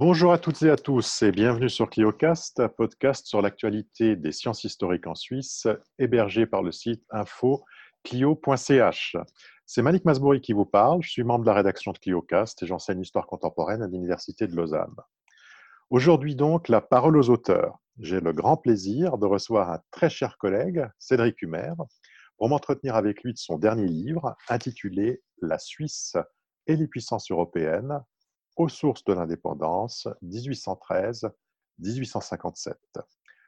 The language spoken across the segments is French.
Bonjour à toutes et à tous et bienvenue sur ClioCast, podcast sur l'actualité des sciences historiques en Suisse, hébergé par le site info clio.ch. C'est Malik Masbouri qui vous parle, je suis membre de la rédaction de ClioCast et j'enseigne l'histoire contemporaine à l'Université de Lausanne. Aujourd'hui donc, la parole aux auteurs. J'ai le grand plaisir de recevoir un très cher collègue, Cédric Humer, pour m'entretenir avec lui de son dernier livre intitulé La Suisse et les puissances européennes, aux sources de l'indépendance, 1813-1857.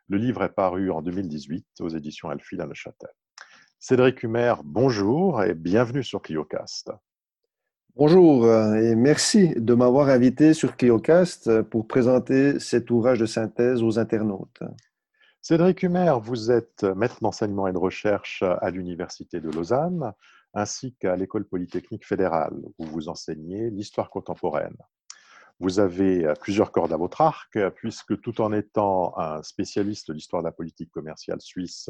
Le livre est paru en 2018 aux éditions Alphil à Neuchâtel. Cédric Humer, bonjour et bienvenue sur ClioCast. Bonjour euh, et merci de m'avoir invité sur ClioCast pour présenter cet ouvrage de synthèse aux internautes. Cédric Humer, vous êtes maître d'enseignement et de recherche à l'Université de Lausanne ainsi qu'à l'École polytechnique fédérale où vous enseignez l'histoire contemporaine. Vous avez euh, plusieurs cordes à votre arc, puisque tout en étant un spécialiste de l'histoire de la politique commerciale suisse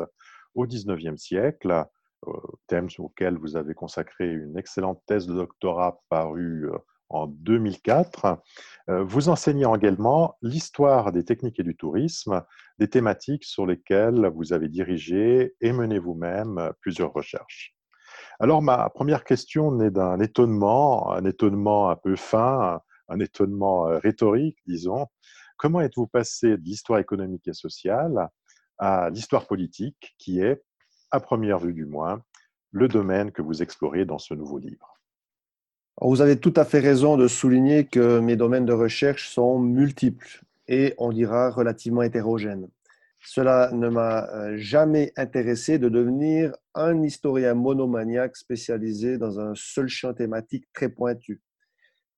au XIXe siècle, euh, thème auquel vous avez consacré une excellente thèse de doctorat parue euh, en 2004, vous enseignez également l'histoire des techniques et du tourisme, des thématiques sur lesquelles vous avez dirigé et mené vous-même plusieurs recherches. Alors ma première question naît d'un étonnement, un étonnement un peu fin, un étonnement euh, rhétorique, disons. Comment êtes-vous passé de l'histoire économique et sociale à l'histoire politique, qui est, à première vue du moins, le domaine que vous explorez dans ce nouveau livre? Vous avez tout à fait raison de souligner que mes domaines de recherche sont multiples et, on dira, relativement hétérogènes. Cela ne m'a euh, jamais intéressé de devenir un historien monomaniaque spécialisé dans un seul champ thématique très pointu.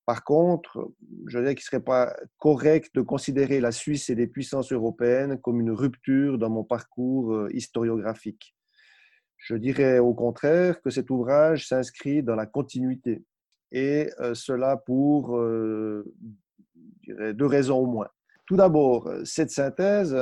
Par contre, je dirais qu'il ne serait pas correct de considérer la Suisse et les puissances européennes comme une rupture dans mon parcours euh, historiographique. Je dirais au contraire que cet ouvrage s'inscrit dans la continuité, et euh, cela pour euh, deux raisons au moins. Tout d'abord, cette synthèse,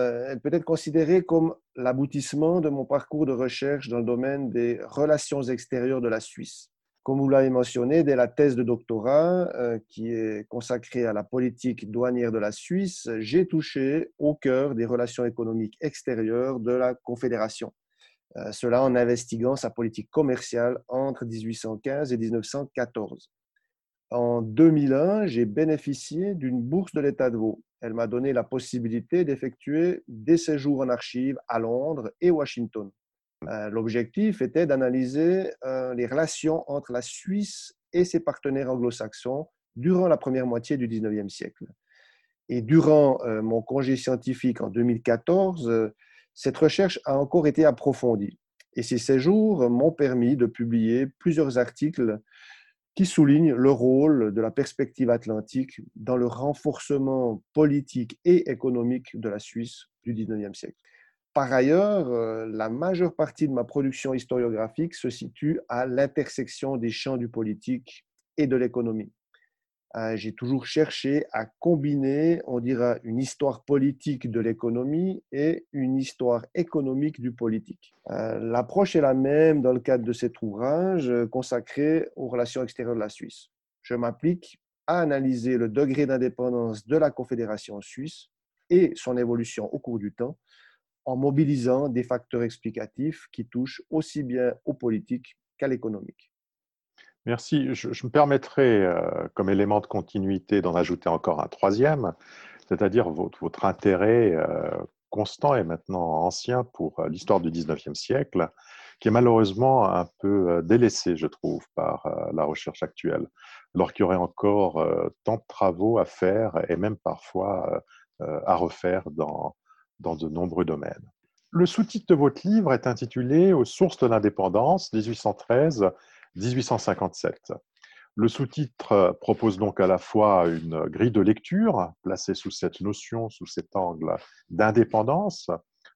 peut être considérée comme l'aboutissement de mon parcours de recherche dans le domaine des relations extérieures de la Suisse. Comme vous l'avez mentionné, dès la thèse de doctorat euh, qui est consacrée à la politique douanière de la Suisse, j'ai touché au cœur des relations économiques extérieures de la Confédération. Euh, cela en investiguant sa politique commerciale entre 1815 et 1914. En 2001, j'ai bénéficié d'une bourse de l'État de Vaud. Elle m'a donné la possibilité d'effectuer des séjours en archives à Londres et Washington. Euh, l'objectif était d'analyser euh, les relations entre la Suisse et ses partenaires anglo-saxons durant la première moitié du 19e siècle. Et durant euh, mon congé scientifique en 2014, cette recherche a encore été approfondie. Et ces séjours m'ont permis de publier plusieurs articles qui soulignent le rôle de la perspective atlantique dans le renforcement politique et économique de la Suisse du 19e siècle. Par ailleurs, euh, la majeure partie de ma production historiographique se situe à l'intersection des champs du politique et de l'économie. Euh, j'ai toujours cherché à combiner, on dira, une histoire politique de l'économie et une histoire économique du politique. Euh, l'approche est la même dans le cadre de cet ouvrage consacré aux relations extérieures de la Suisse. Je m'applique à analyser le degré d'indépendance de la Confédération suisse et son évolution au cours du temps en mobilisant des facteurs explicatifs qui touchent aussi bien au politique qu'à l'économique. Merci. Je, me permettrai, euh, comme élément de continuité, d'en ajouter encore un troisième, c'est-à-dire votre, intérêt euh, constant et maintenant ancien pour euh, l'histoire du 19e siècle, qui est malheureusement un peu délaissé, je trouve, par la recherche actuelle, alors qu'il y aurait encore tant de travaux à faire et même parfois à refaire dans, dans de nombreux domaines. Le sous-titre de votre livre est intitulé Aux sources de l'indépendance 1813-1857. Le sous-titre propose donc à la fois une grille de lecture placée sous cette notion, sous cet angle d'indépendance,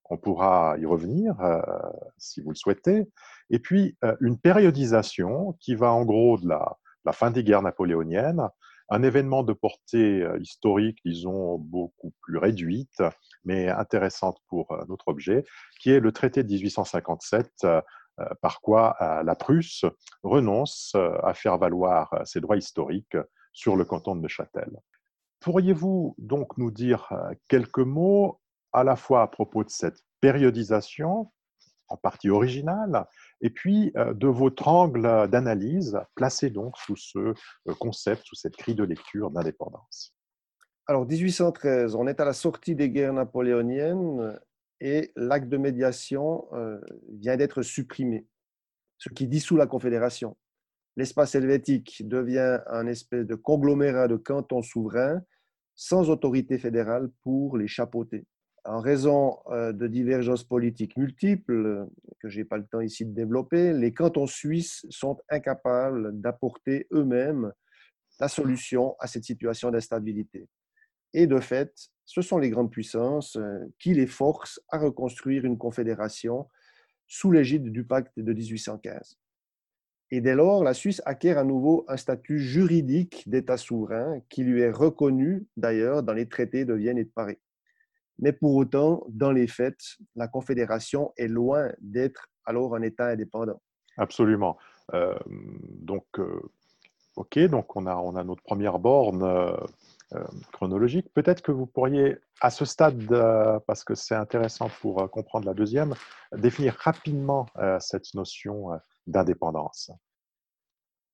on pourra y revenir euh, si vous le souhaitez, et puis euh, une périodisation qui va en gros de la, la fin des guerres napoléoniennes un événement de portée euh, historique, disons, beaucoup plus réduite, mais intéressante pour euh, notre objet, qui est le traité de 1857, euh, par quoi la Prusse renonce à faire valoir ses droits historiques sur le canton de Neuchâtel. pourriez-vous donc nous dire quelques mots à la fois à propos de cette périodisation, en partie originale, et puis de votre angle d'analyse placé donc sous ce concept, sous cette grille de lecture d'indépendance Alors, 1813, on est à la sortie des guerres napoléoniennes et l'acte de médiation vient d'être supprimé, ce qui dissout la Confédération. L'espace helvétique devient un espèce de conglomérat de cantons souverains sans autorité fédérale pour les chapeauter en raison euh, de divergences politiques multiples, que je n'ai pas le temps ici de développer, les cantons suisses sont incapables d'apporter eux-mêmes la solution à cette situation d'instabilité. Et de fait, ce sont les grandes puissances euh, qui les forcent à reconstruire une confédération sous l'égide du pacte de 1815. Et dès lors, la Suisse acquiert à nouveau un statut juridique d'État souverain qui lui est reconnu d'ailleurs dans les traités de Vienne et de Paris. Mais pour autant, dans les faits, la Confédération est loin d'être alors un État indépendant. Absolument. Euh, donc, euh, OK, donc on a, on a notre première borne euh, chronologique. Peut-être que vous pourriez, à ce stade, parce que c'est intéressant pour comprendre la deuxième, définir rapidement cette notion d'indépendance.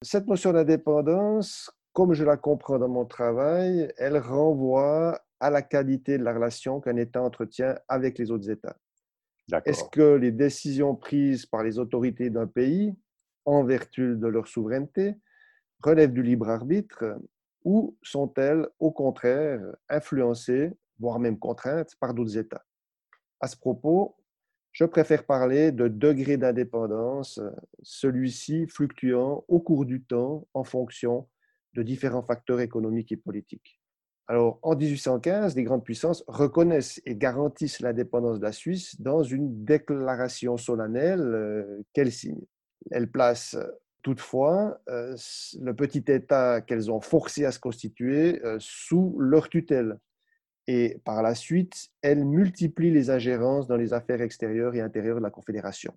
Cette notion d'indépendance, comme je la comprends dans mon travail, elle renvoie à la qualité de la relation qu'un État entretient avec les autres États. Est-ce que les décisions prises par les autorités d'un pays, en vertu de leur souveraineté, relèvent du libre arbitre ou sont-elles au contraire influencées, voire même contraintes par d'autres États? À ce propos, je préfère parler de degré d'indépendance, celui-ci fluctuant au cours du temps en fonction de différents facteurs économiques et politiques. Alors, en 1815, les grandes puissances reconnaissent et garantissent l'indépendance de la Suisse dans une déclaration solennelle euh, qu'elles signent. Elles placent toutefois euh, le petit État qu'elles ont forcé à se constituer euh, sous leur tutelle. Et par la suite, elles multiplient les ingérences dans les affaires extérieures et intérieures de la Confédération.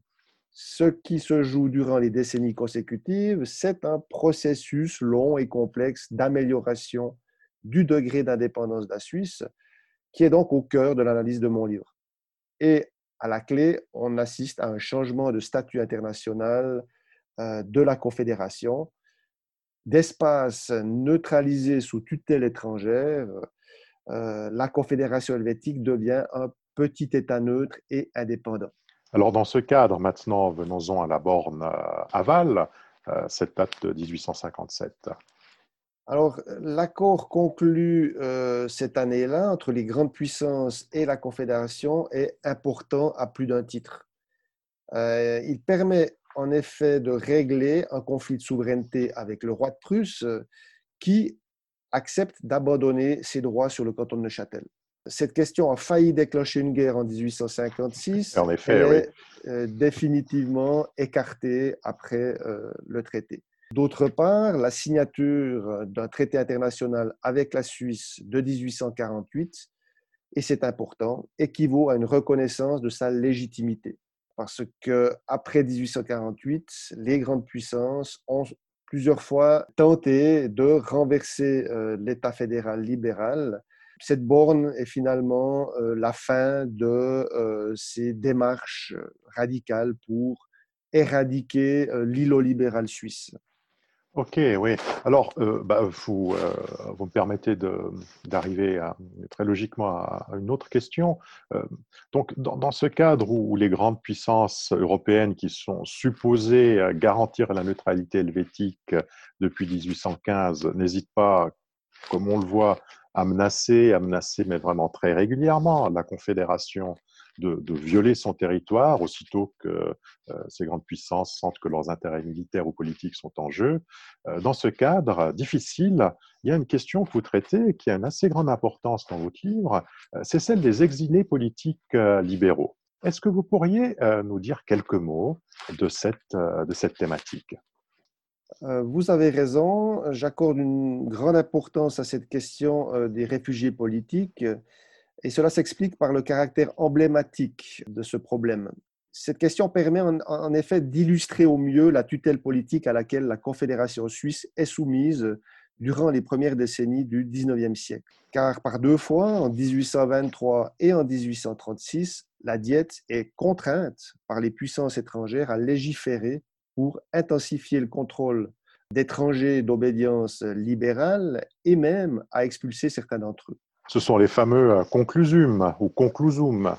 Ce qui se joue durant les décennies consécutives, c'est un processus long et complexe d'amélioration du degré d'indépendance de la Suisse, qui est donc au cœur de l'analyse de mon livre. Et à la clé, on assiste à un changement de statut international euh, de la Confédération. D'espace neutralisé sous tutelle étrangère, euh, la Confédération helvétique devient un petit État neutre et indépendant. Alors dans ce cadre, maintenant, venons-en à la borne euh, aval, cette date de 1857. Alors, l'accord conclu euh, cette année-là entre les grandes puissances et la Confédération est important à plus d'un titre. Euh, il permet en effet de régler un conflit de souveraineté avec le roi de Prusse qui accepte d'abandonner ses droits sur le canton de Neuchâtel. Cette question a failli déclencher une guerre en 1856. En effet, Elle est euh, définitivement écartée après le traité. D'autre part, la signature d'un traité international avec la Suisse de 1848, et c'est important, équivaut à une reconnaissance de sa légitimité. Parce que après 1848, les grandes puissances ont plusieurs fois tenté de renverser euh, l'État fédéral libéral. Cette borne est finalement euh, la fin de euh, ces démarches radicales pour éradiquer l'îlot libéral suisse. Ok, oui. Alors, euh, bah, vous, euh, vous, me permettez d'arriver très logiquement à, une autre question. Euh, donc, dans, ce cadre où, les grandes puissances européennes qui sont supposées garantir la neutralité helvétique depuis 1815 n'hésitent pas, comme on le voit, à menacer, à menacer, mais vraiment très régulièrement, la Confédération de, violer son territoire aussitôt que euh, ces grandes puissances sentent que leurs intérêts militaires ou politiques sont en jeu. Euh, dans ce cadre difficile, il y a une question que vous traitez qui a une assez grande importance dans votre livre, euh, c'est celle des exilés politiques libéraux. Est-ce que vous pourriez nous dire quelques mots de cette, de cette thématique? Vous avez raison, j'accorde une grande importance à cette question des réfugiés politiques et cela s'explique par le caractère emblématique de ce problème. Cette question permet en, effet d'illustrer au mieux la tutelle politique à laquelle la Confédération suisse est soumise durant les premières décennies du 19e siècle. Car par deux fois, en 1823 et en 1836, la diète est contrainte par les puissances étrangères à légiférer pour intensifier le contrôle d'étrangers d'obédience libérale et même à expulser certains d'entre eux. Ce sont les fameux euh, conclusum ou conclusum.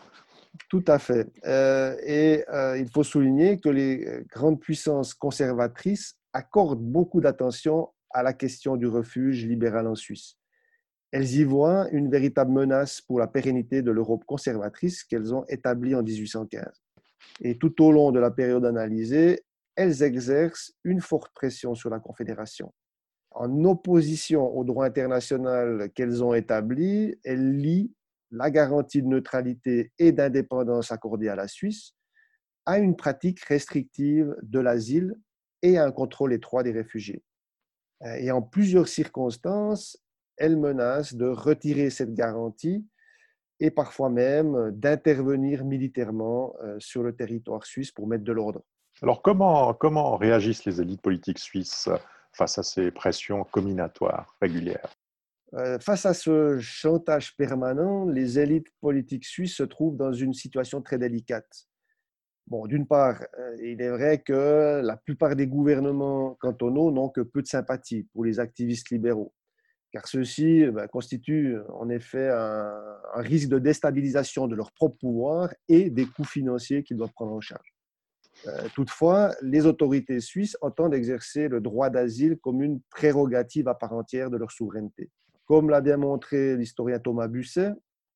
Tout à fait. Euh, et euh, il faut souligner que les grandes puissances conservatrices accordent beaucoup d'attention à la question du refuge libéral en Suisse. Elles y voient une véritable menace pour la pérennité de l'Europe conservatrice qu'elles ont établie en 1815. Et tout au long de la période analysée, elles exercent une forte pression sur la Confédération. En opposition au droit international qu'elles ont établi, elles lient la garantie de neutralité et d'indépendance accordée à la Suisse à une pratique restrictive de l'asile et à un contrôle étroit des réfugiés. Et en plusieurs circonstances, elles menacent de retirer cette garantie et parfois même d'intervenir militairement euh, sur le territoire suisse pour mettre de l'ordre. Alors comment, comment réagissent les élites politiques suisses face à ces pressions combinatoires régulières? Euh, Face à ce chantage permanent, les élites politiques suisses se trouvent dans une situation très délicate. Bon, d'une part, euh, il est vrai que la plupart des gouvernements cantonaux n'ont que peu de sympathie pour les activistes libéraux, car ceux-ci ben, constituent en effet un, un risque de déstabilisation de leur propre pouvoir et des coûts financiers qu'ils doivent prendre en charge. Euh, toutefois, les autorités suisses entendent exercer le droit d'asile comme une prérogative à part entière de leur souveraineté. Comme l'a bien montré l'historien Thomas Busset,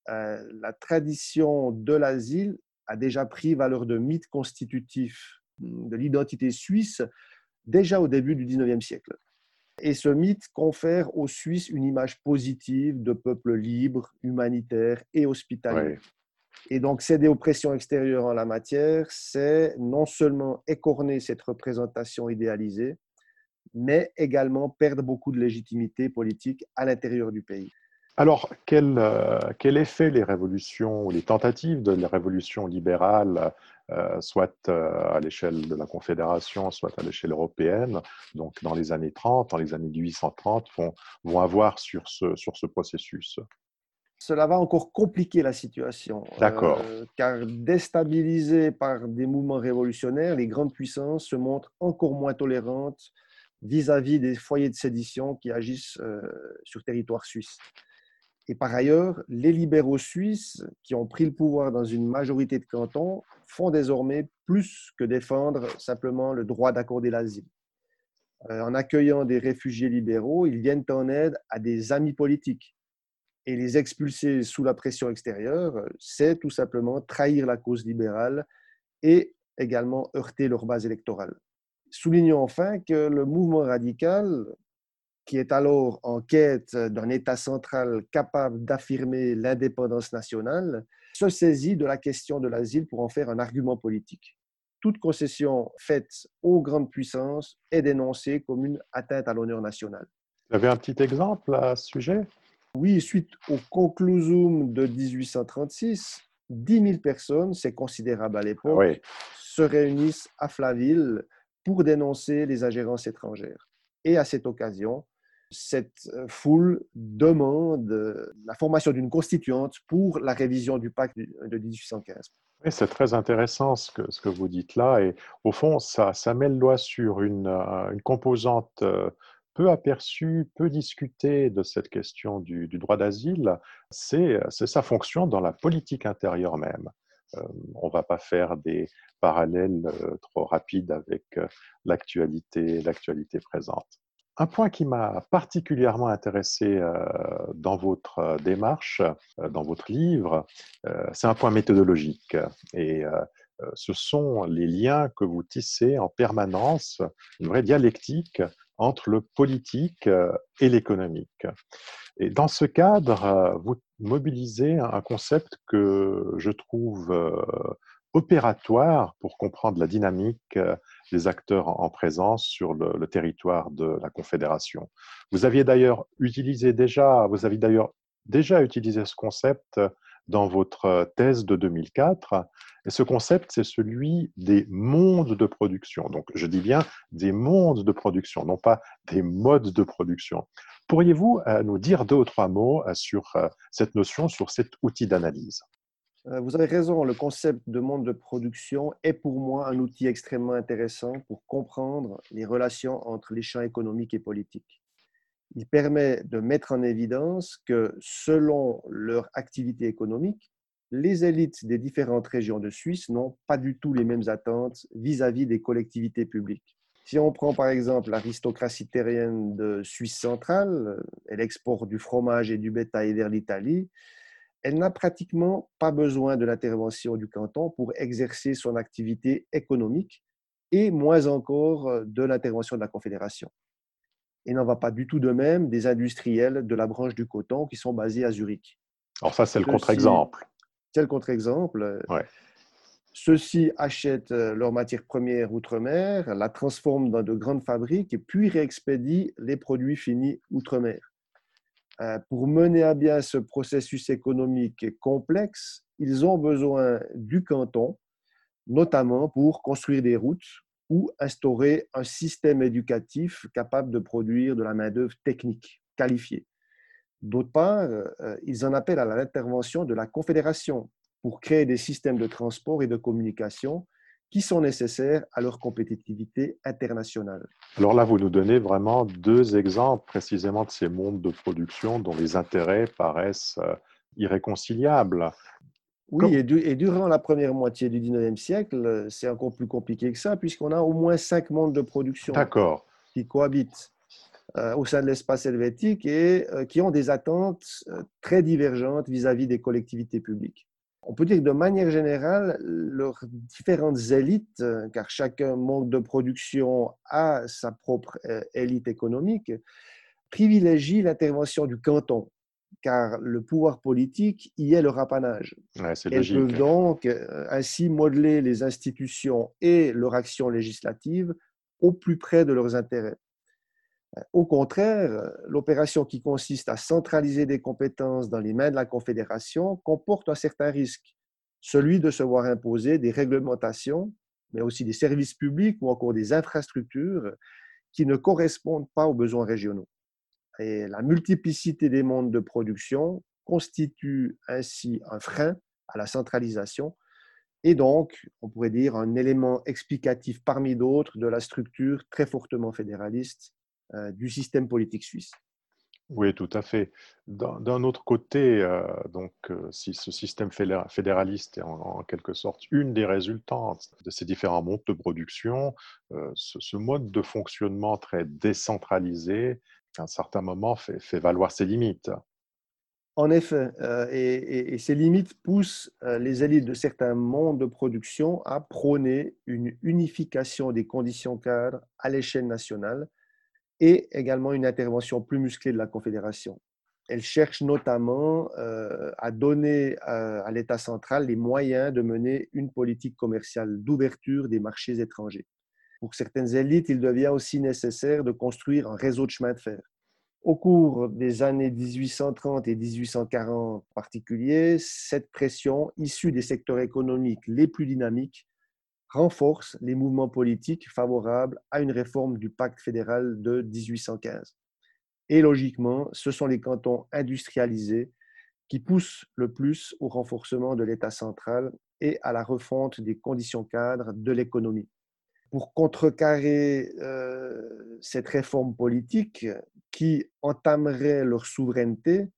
euh, la tradition de l'asile a déjà pris valeur de mythe constitutif de l'identité suisse déjà au début du 19e siècle. Et ce mythe confère aux Suisses une image positive de peuple libre, humanitaire et hospitalier. Et donc, céder aux pressions extérieures en la matière, c'est non seulement écorner cette représentation idéalisée, mais également perdre beaucoup de légitimité politique à l'intérieur du pays. Alors, quel, euh, effet les révolutions ou les tentatives de la révolution libérale, euh, soit euh, à l'échelle de la Confédération, soit à l'échelle européenne, donc dans les années 30, dans les années 1830, vont, vont avoir sur ce, sur ce processus? Cela va encore compliquer la situation. D'accord. Euh, car déstabilisées par des mouvements révolutionnaires, les grandes puissances se montrent encore moins tolérantes vis-à-vis des foyers de sédition qui agissent euh, sur territoire suisse. Et par ailleurs, les libéraux suisses, qui ont pris le pouvoir dans une majorité de cantons, font désormais plus que défendre simplement le droit d'accorder l'asile. Euh, en accueillant des réfugiés libéraux, ils viennent en aide à des amis politiques et les expulser sous la pression extérieure, c'est tout simplement trahir la cause libérale et également heurter leur base électorale. Soulignons enfin que le mouvement radical, qui est alors en quête d'un État central capable d'affirmer l'indépendance nationale, se saisit de la question de l'asile pour en faire un argument politique. Toute concession faite aux grandes puissances est dénoncée comme une atteinte à l'honneur national. Vous avez un petit exemple à ce sujet? Oui, suite au conclusum de 1836, 10 000 personnes, c'est considérable à l'époque, se réunissent à Flaville pour dénoncer les ingérences étrangères. Et à cette occasion, cette foule demande la formation d'une constituante pour la révision du pacte de 1815. Oui, c'est très intéressant ce que, ce que vous dites là. Et au fond, ça, ça met le doigt sur une, euh, une composante euh, peu aperçu, peu discuté de cette question du, droit d'asile, c'est sa fonction dans la politique intérieure même. Euh, on ne va pas faire des parallèles euh, trop rapides avec euh, l'actualité présente. Un point qui m'a particulièrement intéressé dans votre démarche, dans votre livre, c'est un point méthodologique. Et ce sont les liens que vous tissez en permanence, une vraie dialectique entre le politique euh, et l'économique. Et dans ce cadre, euh, vous mobilisez un concept que je trouve euh, opératoire pour comprendre la dynamique des acteurs en présence sur le, territoire de la Confédération. Vous aviez d'ailleurs utilisé déjà, vous avez d'ailleurs déjà utilisé ce concept dans votre thèse de 2004. Et ce concept, c'est celui des mondes de production. Donc, je dis bien des mondes de production, non pas des modes de production. Pourriez-vous euh, nous dire deux ou trois mots euh, sur euh, cette notion, sur cet outil d'analyse? Vous avez raison, le concept de monde de production est pour moi un outil extrêmement intéressant pour comprendre les relations entre les champs économiques et politiques. Il permet de mettre en évidence que selon leur activité économique, les élites des différentes régions de Suisse n'ont pas du tout les mêmes attentes vis-à-vis des collectivités publiques. Si on prend par exemple l'aristocratie terrienne de Suisse centrale, elle exporte du fromage et du bétail vers l'Italie, elle n'a pratiquement pas besoin de l'intervention du canton pour exercer son activité économique et moins encore de l'intervention de la Confédération. Et n'en va pas du tout de même des industriels de la branche du coton qui sont basés à Zurich. Alors ça, c'est le contre-exemple. C'est le contre-exemple. Ceux-ci achètent euh, leurs matières premières outre-mer, la transforment dans de grandes fabriques et puis réexpédient les produits finis outre-mer. Euh, pour mener à bien ce processus économique complexe, ils ont besoin du canton, notamment pour construire des routes ou instaurer un système éducatif capable de produire de la main-d'œuvre technique qualifiée. D'autre part, euh, ils en appellent à l'intervention de la Confédération pour créer des systèmes de transport et de communication qui sont nécessaires à leur compétitivité internationale. Alors là, vous nous donnez vraiment deux exemples précisément de ces mondes de production dont les intérêts paraissent euh, irréconciliables. Oui, et, durant la première moitié du 19e siècle, c'est encore plus compliqué que ça, puisqu'on a au moins cinq mondes de production qui cohabitent euh, au sein de l'espace helvétique et euh, qui ont des attentes très divergentes vis à -vis des collectivités publiques. On peut dire que de manière générale, leurs différentes élites, euh, car chacun manque de production a sa propre euh, élite économique, privilégient l'intervention du canton, car le pouvoir politique y est leur apanage. Ouais, Elles peuvent donc euh, ainsi modeler les institutions et leur action législative au plus près de leurs intérêts. Au contraire, l'opération qui consiste à centraliser des compétences dans les mains de la Confédération comporte un certain risque, celui de se voir imposer des réglementations, mais aussi des services publics ou encore des infrastructures qui ne correspondent pas aux besoins régionaux. Et la multiplicité des mondes de production constitue ainsi un frein à la centralisation et donc, on pourrait dire, un élément explicatif parmi d'autres de la structure très fortement fédéraliste euh, du système politique suisse. Oui, tout à fait. D'un autre côté, euh, donc, euh, si ce système fédéraliste est en, quelque sorte une des résultantes de ces différents modes de production, ce, mode de fonctionnement très décentralisé, à un certain moment, fait, valoir ses limites. En effet, et, et, ces limites poussent les élites de certains mondes de production à prôner une unification des conditions cadres à l'échelle nationale et également une intervention plus musclée de la Confédération. Elle cherche notamment euh, à donner à l'État central les moyens de mener une politique commerciale d'ouverture des marchés étrangers. Pour certaines élites, il devient aussi nécessaire de construire un réseau de chemin de fer. Au cours des années 1830 et 1840 en particulier, cette pression, issue des secteurs économiques les plus dynamiques, renforce les mouvements politiques favorables à une réforme du pacte fédéral de 1815. Et logiquement, ce sont les cantons industrialisés qui poussent le plus au renforcement de l'État central et à la refonte des conditions cadres de l'économie. Pour contrecarrer euh, cette réforme politique qui entamerait leur souveraineté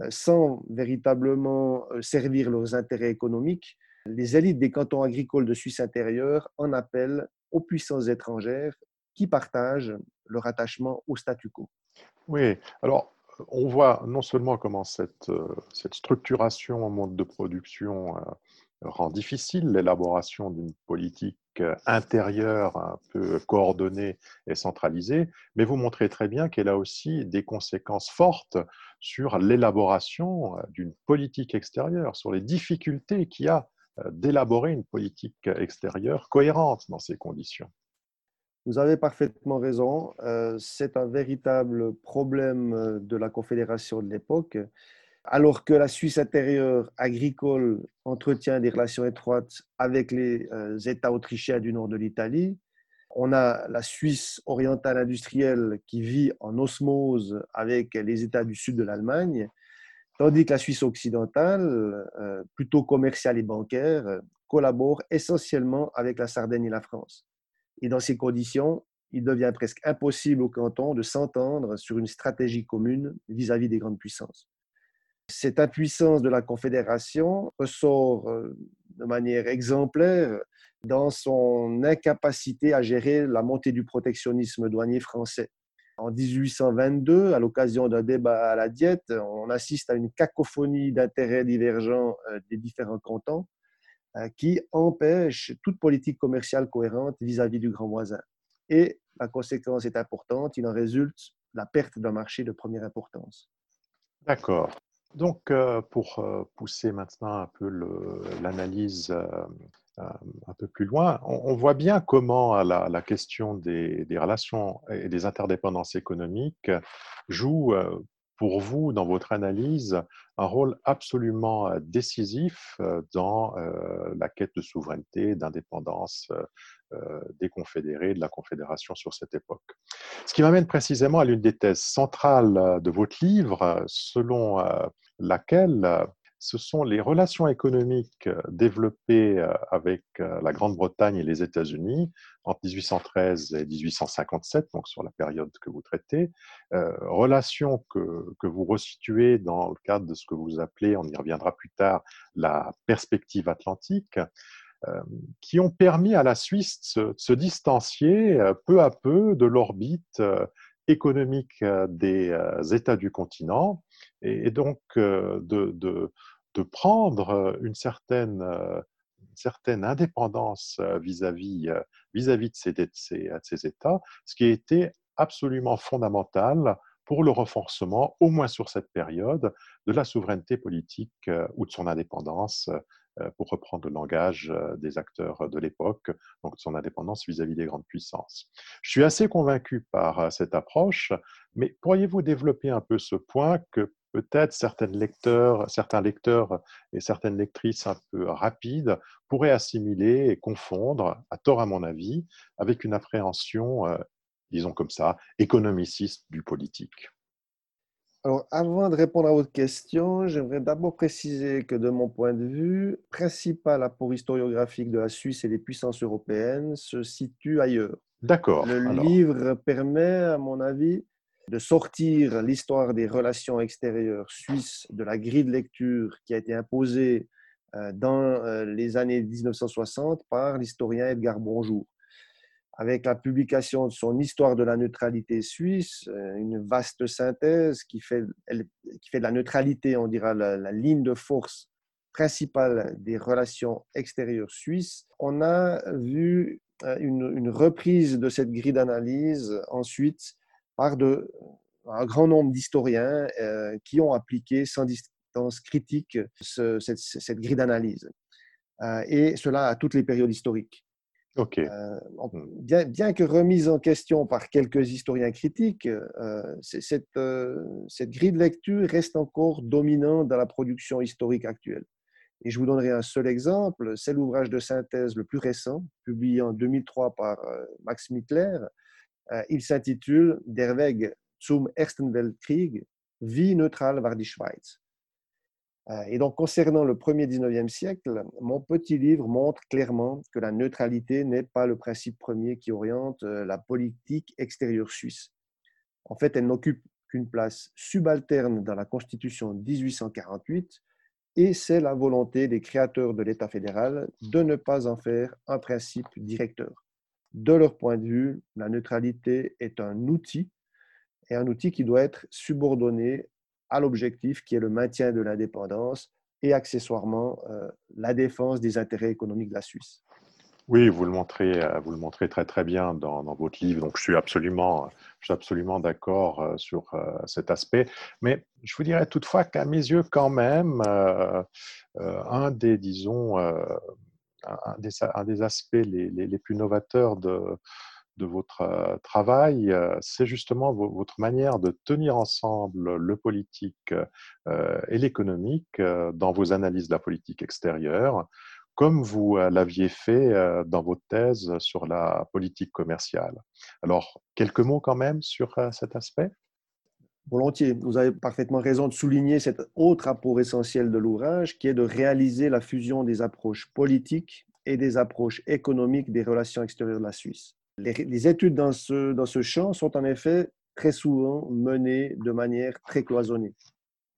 euh, sans véritablement euh, servir leurs intérêts économiques, les élites des cantons agricoles de Suisse intérieure en appellent aux puissances étrangères qui partagent leur attachement au statu quo. Oui, alors on voit non seulement comment cette, cette structuration en mode de production rend difficile l'élaboration d'une politique euh, intérieure un peu coordonnée et centralisée, mais vous montrez très bien qu'elle a aussi des conséquences fortes sur l'élaboration d'une politique extérieure, sur les difficultés qu'il y a euh, d'élaborer une politique extérieure cohérente dans ces conditions. Vous avez parfaitement raison. Euh, c'est un véritable problème de la Confédération de l'époque. Alors que la Suisse intérieure agricole entretient des relations étroites avec les euh, États autrichiens du nord de l'Italie, on a la Suisse orientale industrielle qui vit en osmose avec les États du sud de l'Allemagne, tandis que la Suisse occidentale, euh, plutôt commerciale et bancaire, collabore essentiellement avec la Sardaigne et la France. Et dans ces conditions, il devient presque impossible au canton de s'entendre sur une stratégie commune vis-à-vis des grandes puissances. Cette impuissance de la Confédération ressort euh, de manière exemplaire dans son incapacité à gérer la montée du protectionnisme douanier français. En 1822, à l'occasion d'un débat à la diète, on assiste à une cacophonie d'intérêts divergents euh, des différents cantons euh, qui empêche toute politique commerciale cohérente vis-à-vis du grand voisin. Et la conséquence est importante, il en résulte la perte d'un marché de première importance. D'accord. Donc, euh, pour euh, pousser maintenant un peu l'analyse un peu plus loin, on, voit bien comment la, question des, des, relations et des interdépendances économiques joue pour vous, dans votre analyse, un rôle absolument euh, décisif euh, dans euh, la quête de souveraineté, d'indépendance des confédérés, de la Confédération sur cette époque. Ce qui m'amène précisément à l'une des thèses centrales de votre livre, selon laquelle ce sont les relations économiques euh, développées euh, avec euh, la Grande-Bretagne et les États-Unis entre 1813 et 1857, donc sur la période que vous traitez, relations que, que, vous resituez dans le cadre de ce que vous appelez, on y reviendra plus tard, la perspective atlantique, qui ont permis à la Suisse de se, distancier peu à peu de l'orbite économique des États du continent. Et, donc de, de, de prendre une certaine, certaine indépendance vis-à-vis vis-à-vis de, ces, de, ces, États, ce qui a été absolument fondamental pour le renforcement, au moins sur cette période, de la souveraineté politique ou de son indépendance, pour reprendre le langage des acteurs de l'époque, donc son indépendance vis-à-vis des grandes puissances. Je suis assez convaincu par cette approche, mais pourriez-vous développer un peu ce point que peut-être certains lecteurs, certains lecteurs et certaines lectrices un peu rapides pourraient assimiler et confondre, à tort à mon avis, avec une appréhension, euh, disons comme ça, économiciste du politique? Alors, avant de répondre à votre question, j'aimerais d'abord préciser que de mon point de vue, principal apport historiographique de la Suisse et des puissances européennes se situe ailleurs. D'accord. Le livre permet, à mon avis, de sortir l'histoire des relations extérieures suisses de la grille de lecture qui a été imposée euh, dans euh, les années 1960 par l'historien Edgar Bonjour. Avec la publication de son Histoire de la neutralité suisse, euh, une vaste synthèse qui fait, qui fait de la neutralité, on dira, la, ligne de force principale des relations extérieures suisses, on a vu une, une reprise de cette grille d'analyse ensuite par de, un grand nombre d'historiens euh, qui ont appliqué sans distance critique cette, grille d'analyse. Euh, et cela à toutes les périodes historiques. Ok. Euh, bien, bien, que remise en question par quelques historiens critiques, cette, cette, grille de lecture reste encore dominante dans la production historique actuelle. Et je vous donnerai un seul exemple, c'est l'ouvrage de synthèse le plus récent, publié en 2003 par Max Mittler, euh, il s'intitule Der Weg zum Ersten Weltkrieg, Vie neutrale war die Schweiz. Euh, et donc, concernant le premier 19e siècle, mon petit livre montre clairement que la neutralité n'est pas le principe premier qui oriente euh, la politique extérieure suisse. En fait, elle n'occupe qu'une place subalterne dans la Constitution 1848 et c'est la volonté des créateurs de l'État fédéral de ne pas en faire un principe directeur de leur point de vue, la neutralité est un outil et un outil qui doit être subordonné à l'objectif qui est le maintien de l'indépendance et accessoirement euh, la défense des intérêts économiques de la Suisse. Oui, vous le montrez, euh, vous le montrez très très bien dans, votre livre, donc je suis absolument, je suis absolument d'accord euh, sur cet aspect. Mais je vous dirais toutefois qu'à mes yeux, quand même, un des, disons, un des, aspects les, plus novateurs de, de votre travail, c'est justement votre manière de tenir ensemble le politique et l'économique dans vos analyses de la politique extérieure, comme vous l'aviez fait dans votre thèse sur la politique commerciale. Alors, quelques mots quand même sur cet aspect? Volontiers. Vous avez parfaitement raison de souligner cet autre apport essentiel de l'ouvrage qui est de réaliser la fusion des approches politiques et des approches économiques des relations extérieures de la Suisse. Les, études dans ce, dans ce champ sont en effet très souvent menées de manière très cloisonnée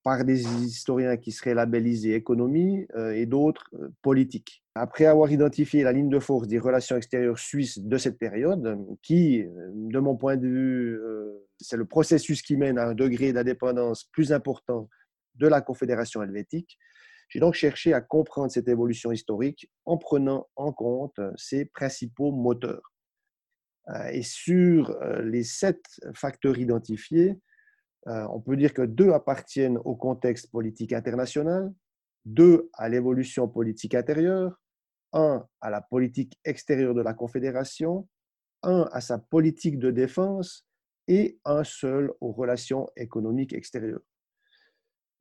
par des historiens qui seraient labellisés économie euh, et d'autres euh, politique. Après avoir identifié la ligne de force des relations extérieures suisses de cette période, qui, euh, de mon point de vue, c'est le processus qui mène à un degré d'indépendance plus important de la Confédération helvétique, j'ai donc cherché à comprendre cette évolution historique en prenant en compte ses principaux moteurs. Et sur les sept facteurs identifiés, on peut dire que deux appartiennent au contexte politique international, deux à l'évolution politique intérieure, un à la politique extérieure de la Confédération, un à sa politique de défense et un seul aux relations économiques extérieures.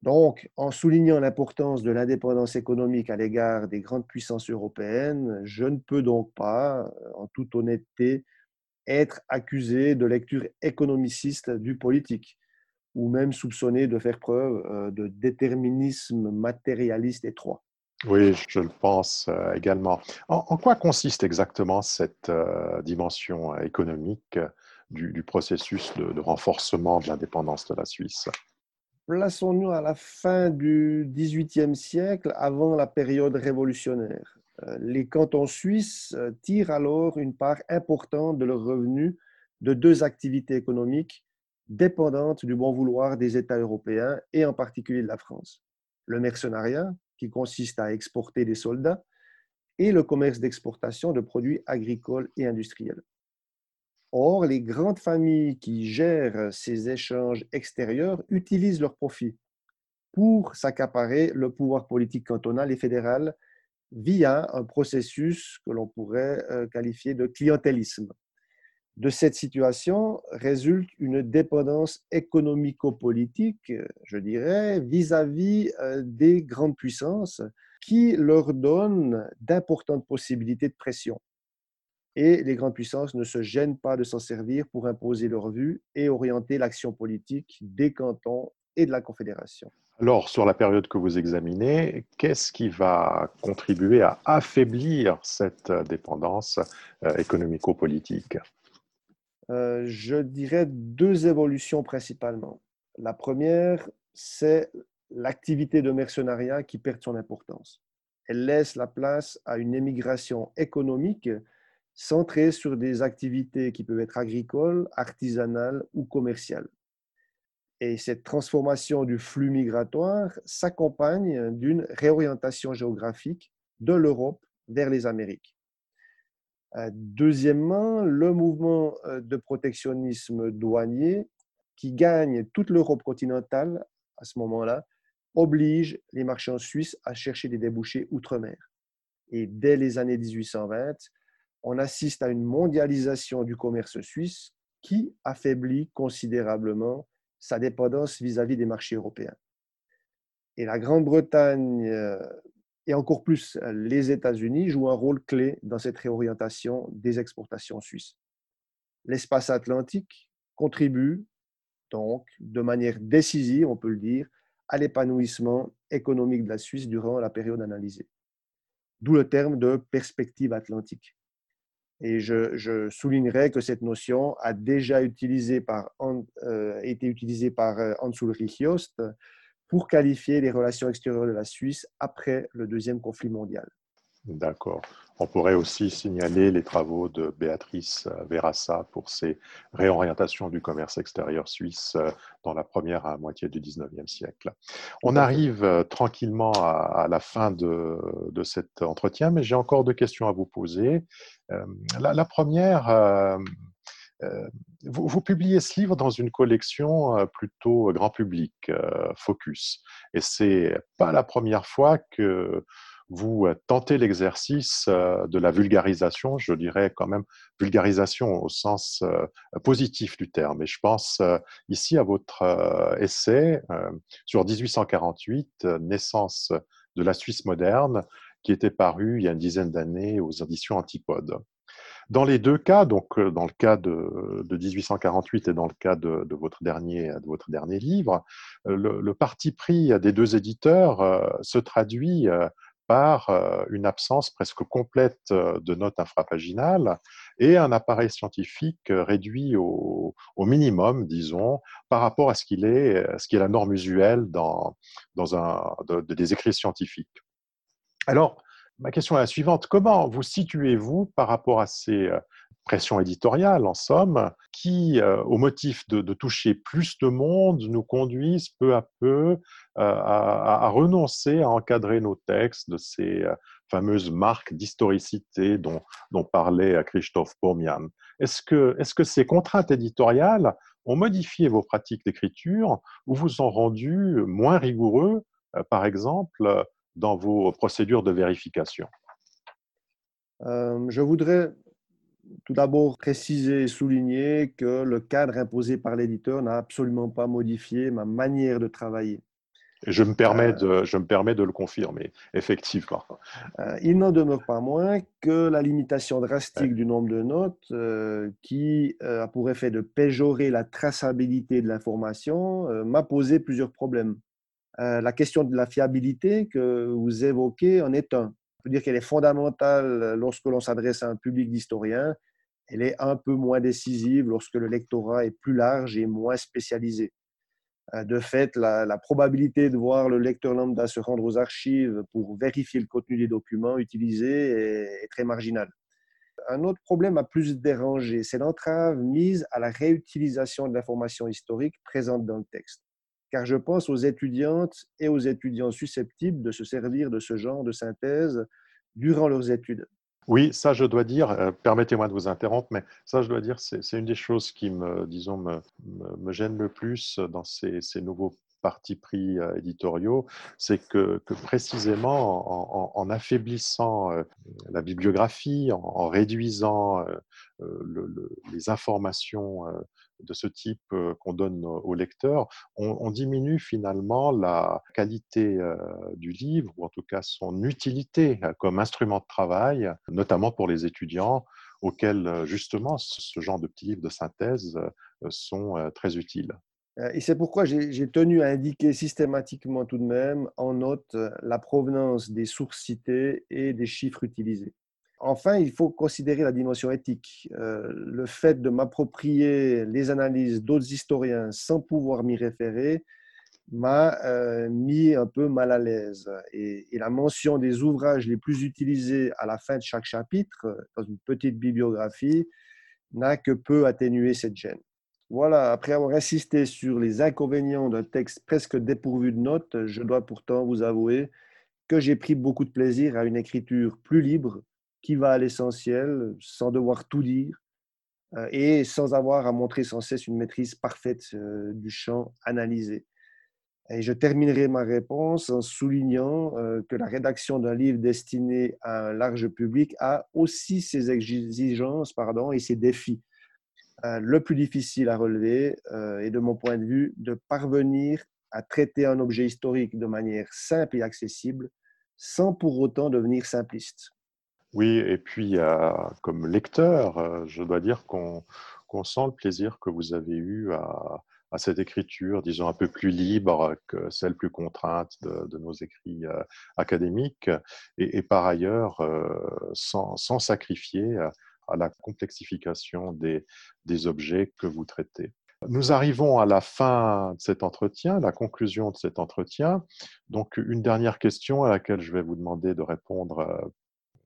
Donc, en soulignant l'importance de l'indépendance économique à l'égard des grandes puissances européennes, je ne peux donc pas, en toute honnêteté, être accusé de lecture économiciste du politique ou même soupçonné de faire preuve euh, de déterminisme matérialiste étroit. Oui, je le pense euh, également. En, quoi consiste exactement cette euh, dimension économique du, processus de, renforcement de l'indépendance de la Suisse? Plaçons-nous à la fin du XVIIIe siècle, avant la période révolutionnaire. Les cantons suisses tirent alors une part importante de leurs revenus de deux activités économiques dépendante du bon vouloir des États européens et en particulier de la France. Le mercenariat, qui consiste à exporter des soldats, et le commerce d'exportation de produits agricoles et industriels. Or, les grandes familles qui gèrent ces échanges extérieurs utilisent leurs profits pour s'accaparer le pouvoir politique cantonal et fédéral via un processus que l'on pourrait euh, qualifier de clientélisme. De cette situation résulte une dépendance économico-politique, je dirais, vis-à-vis euh, des grandes puissances qui leur donnent d'importantes possibilités de pression. Et les grandes puissances ne se gênent pas de s'en servir pour imposer leur vue et orienter l'action politique des cantons et de la Confédération. Alors, sur la période que vous examinez, qu'est-ce qui va contribuer à affaiblir cette dépendance euh, économico-politique? Euh, je dirais deux évolutions principalement. La première, c'est l'activité de mercenariat qui perd son importance. Elle laisse la place à une émigration économique centrée sur des activités qui peuvent être agricoles, artisanales ou commerciales. Et cette transformation du flux migratoire s'accompagne d'une réorientation géographique de l'Europe vers les Amériques. Euh, deuxièmement, le mouvement euh, de protectionnisme douanier qui gagne toute l'Europe continentale à ce moment-là oblige les marchands suisses à chercher des débouchés outre-mer. Et dès les années 1820, on assiste à une mondialisation du commerce suisse qui affaiblit considérablement sa dépendance vis-à-vis des marchés européens. Et la Grande-Bretagne euh, et encore plus, les États-Unis jouent un rôle clé dans cette réorientation des exportations suisses. L'espace atlantique contribue donc de manière décisive, on peut le dire, à l'épanouissement économique de la Suisse durant la période analysée. D'où le terme de perspective atlantique. Et je, soulignerai que cette notion a déjà euh, été utilisée par euh, Hans Ulrich Jost pour qualifier les relations extérieures de la Suisse après le deuxième conflit mondial. D'accord. On pourrait aussi signaler les travaux de Béatrice Verassa pour ses réorientations du commerce extérieur suisse euh, dans la première moitié du 19e siècle. On arrive euh, tranquillement à, la fin de, cet entretien, mais j'ai encore deux questions à vous poser. Euh, la, première, euh, vous, publiez ce livre dans une collection plutôt grand public, Focus. Et c'est pas la première fois que vous tentez l'exercice de la vulgarisation, je dirais quand même vulgarisation au sens positif du terme. Et je pense ici à votre essai sur 1848, naissance de la Suisse moderne, qui était paru il y a une dizaine d'années aux éditions Antipodes. Dans les deux cas, donc euh, dans le cas de, 1848 et dans le cas de, votre, dernier, livre, euh, le, parti pris des deux éditeurs euh, se traduit par une absence presque complète de notes infrapaginales et un appareil scientifique réduit au, minimum, disons, par rapport à ce qui est la norme usuelle dans, des écrits scientifiques. Alors, ma question est la suivante. Comment vous situez-vous par rapport à ces euh, pressions éditoriales, en somme, qui, euh, au motif de, toucher plus de monde, nous conduisent peu à peu euh, à, renoncer à encadrer nos textes de ces fameuses marques d'historicité dont, parlait Christophe Pomian. Est-ce que, est -ce que ces contraintes éditoriales ont modifié vos pratiques d'écriture ou vous ont rendu moins rigoureux, par exemple, dans vos procédures de vérification? Euh, Je voudrais tout d'abord préciser et souligner que le cadre imposé par l'éditeur n'a absolument pas modifié ma manière de travailler. Je me, permets euh, de, je me permets de le confirmer, effectivement. Euh, il n'en demeure pas moins que la limitation drastique du nombre de notes, qui a pour effet de péjorer la traçabilité de l'information, m'a posé plusieurs problèmes. Euh, la question de la fiabilité que vous évoquez en est un. On peut dire qu'elle est fondamentale lorsque l'on s'adresse à un public d'historiens. Elle est un peu moins décisive lorsque le lectorat est plus large et moins spécialisé. Euh, de fait, la, probabilité de voir le lecteur lambda se rendre aux archives pour vérifier le contenu des documents utilisés est, est très marginale. Un autre problème a plus dérangé, c'est l'entrave mise à la réutilisation de l'information historique présente dans le texte car je pense aux étudiantes et aux étudiants susceptibles de se servir de ce genre de synthèse durant leurs études. Oui, ça je dois dire, euh, permettez-moi de vous interrompre, mais ça je dois dire, c'est une des choses qui me, disons, me, gêne le plus dans ces, nouveaux partis pris euh, éditoriaux, c'est que, précisément en, affaiblissant euh, la bibliographie, en, réduisant le, les informations de ce type qu'on donne au lecteur, on, diminue finalement la qualité du livre, ou en tout cas son utilité comme instrument de travail, notamment pour les étudiants auxquels justement ce genre de petits livres de synthèse sont très utiles. Et c'est pourquoi j'ai tenu à indiquer systématiquement tout de même en note la provenance des sources citées et des chiffres utilisés. Enfin, il faut considérer la dimension éthique. Euh, le fait de m'approprier les analyses d'autres historiens sans pouvoir m'y référer m'a euh, mis un peu mal à l'aise. Et, la mention des ouvrages les plus utilisés à la fin de chaque chapitre, dans une petite bibliographie, n'a que peu atténué cette gêne. Voilà, après avoir insisté sur les inconvénients d'un texte presque dépourvu de notes, je dois pourtant vous avouer que j'ai pris beaucoup de plaisir à une écriture plus libre, qui va à l'essentiel sans devoir tout dire euh, et sans avoir à montrer sans cesse une maîtrise parfaite euh, du champ analysé. Et je terminerai ma réponse en soulignant euh, que la rédaction d'un livre destiné à un large public a aussi ses exigences pardon, et ses défis. Le plus difficile à relever est, de mon point de vue, de parvenir à traiter un objet historique de manière simple et accessible sans pour autant devenir simpliste. Oui, et puis comme lecteur, euh, je dois dire qu'on sent le plaisir que vous avez eu à, cette écriture, disons, un peu plus libre que celle plus contrainte de, nos écrits euh, académiques, et, par ailleurs, euh, sans, sacrifier à la complexification des, des objets que vous traitez. Nous arrivons à la fin de cet entretien, la conclusion de cet entretien. Donc, une dernière question à laquelle je vais vous demander de répondre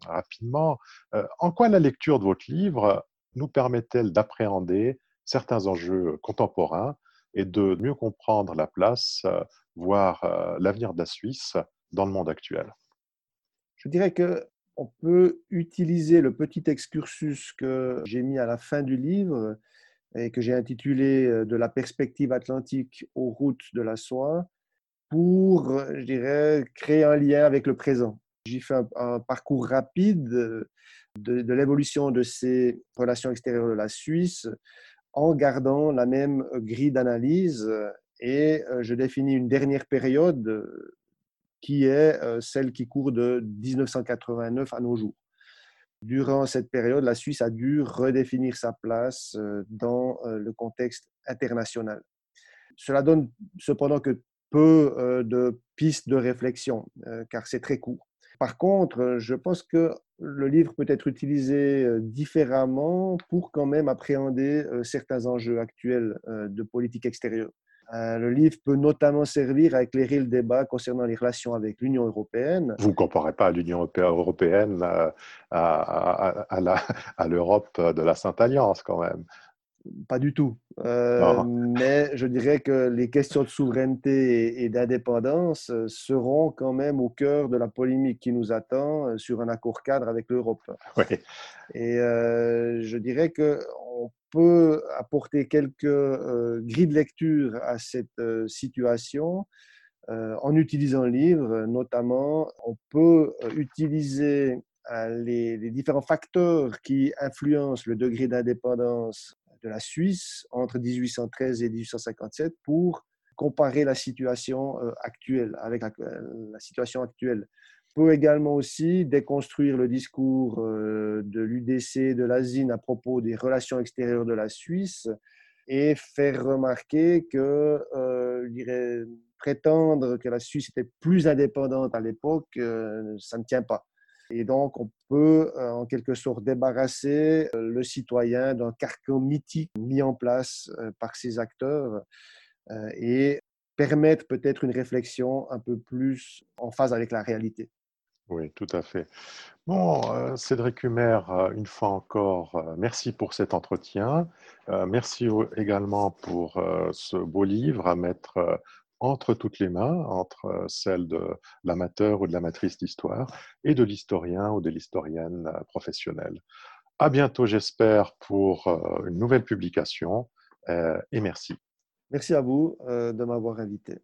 rapidement. Euh, en quoi la lecture de votre livre nous permet-elle d'appréhender certains enjeux contemporains et de mieux comprendre la place, euh, voire euh, l'avenir de la Suisse dans le monde actuel? Je dirais que on peut utiliser le petit excursus que j'ai mis à la fin du livre et que j'ai intitulé De la perspective atlantique aux routes de la soie pour, je dirais, créer un lien avec le présent J'ai fait un, parcours rapide de, de l'évolution de ces relations extérieures de la Suisse en gardant la même grille d'analyse et je définis une dernière période qui est celle qui court de 1989 à nos jours. Durant cette période, la Suisse a dû redéfinir sa place dans le contexte international. Cela donne cependant que peu de pistes de réflexion, car c'est très court. Par contre, je pense que le livre peut être utilisé différemment pour quand même appréhender certains enjeux actuels de politique extérieure. Euh, le livre peut notamment servir à éclairer le débat concernant les relations avec l'Union européenne. Vous ne comparez pas l'Union européenne euh, à, à l'Europe de la Sainte Alliance quand même. Pas du tout. Euh, mais je dirais que les questions de souveraineté et, d'indépendance seront quand même au cœur de la polémique qui nous attend sur un accord cadre avec l'Europe. Et je dirais qu'on peut apporter quelques euh, grilles de lecture à cette euh, situation euh, en utilisant le livre. Notamment, on peut utiliser les, les, différents facteurs qui influencent le degré d'indépendance de la Suisse entre 1813 et 1857 pour comparer la situation actuelle avec la, situation actuelle peut également aussi déconstruire le discours euh, de l'UDC, de l'ASIN à propos des relations extérieures de la Suisse et faire remarquer que, euh, dirais, prétendre que la Suisse était plus indépendante à l'époque, euh, ça ne tient pas. Et donc, on peut en quelque sorte débarrasser le citoyen d'un carcan mythique mis en place par ces acteurs et permettre peut-être une réflexion un peu plus en phase avec la réalité. Oui, tout à fait. Bon, euh, Cédric Humer, euh, une fois encore, euh, merci pour cet entretien. merci également pour ce beau livre à mettre entre toutes les mains, entre celles de l'amateur ou de l'amatrice d'histoire et de l'historien ou de l'historienne professionnelle. À bientôt, j'espère, pour une nouvelle publication et merci. Merci à vous de m'avoir invité.